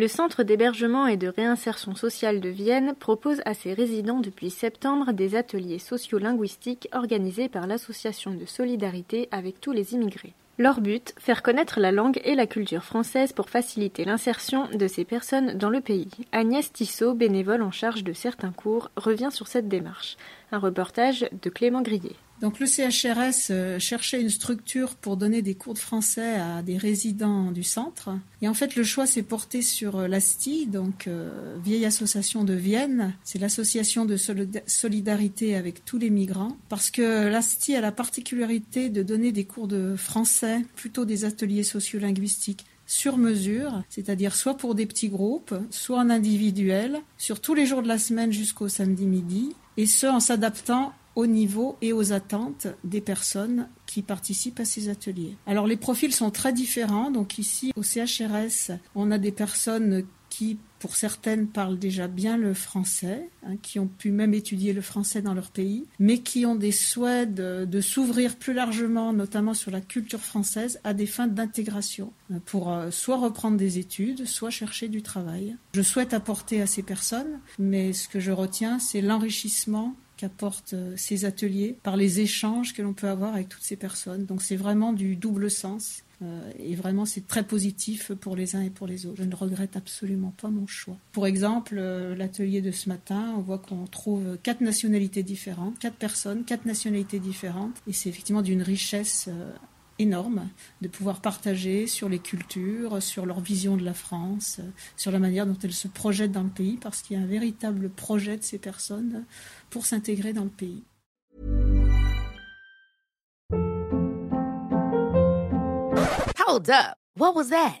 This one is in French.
Le Centre d'hébergement et de réinsertion sociale de Vienne propose à ses résidents depuis septembre des ateliers sociolinguistiques organisés par l'Association de solidarité avec tous les immigrés. Leur but, faire connaître la langue et la culture française pour faciliter l'insertion de ces personnes dans le pays. Agnès Tissot, bénévole en charge de certains cours, revient sur cette démarche. Un reportage de Clément Grillet. Donc le CHRS euh, cherchait une structure pour donner des cours de français à des résidents du centre. Et en fait, le choix s'est porté sur euh, l'ASTI, donc euh, vieille association de Vienne. C'est l'association de solidarité avec tous les migrants. Parce que l'ASTI a la particularité de donner des cours de français, plutôt des ateliers sociolinguistiques sur mesure, c'est-à-dire soit pour des petits groupes, soit en individuel, sur tous les jours de la semaine jusqu'au samedi midi, et ce en s'adaptant au niveau et aux attentes des personnes qui participent à ces ateliers. Alors les profils sont très différents. Donc ici au CHRS, on a des personnes qui, pour certaines, parlent déjà bien le français, hein, qui ont pu même étudier le français dans leur pays, mais qui ont des souhaits de, s'ouvrir plus largement, notamment sur la culture française, à des fins d'intégration, hein, pour euh, soit reprendre des études, soit chercher du travail. Je souhaite apporter à ces personnes, mais ce que je retiens, c'est l'enrichissement qu'apportent euh, ces ateliers par les échanges que l'on peut avoir avec toutes ces personnes. Donc c'est vraiment du double sens. Euh, et vraiment, c'est très positif pour les uns et pour les autres. Je ne regrette absolument pas mon choix. Pour exemple, euh, l'atelier de ce matin, on voit qu'on trouve quatre nationalités différentes, quatre personnes, quatre nationalités différentes. Et c'est effectivement d'une richesse énorme de pouvoir partager sur les cultures, sur leur vision de la France, sur la manière dont elles se projettent dans le pays, parce qu'il y a un véritable projet de ces personnes pour s'intégrer dans le pays. Hold up. What was that?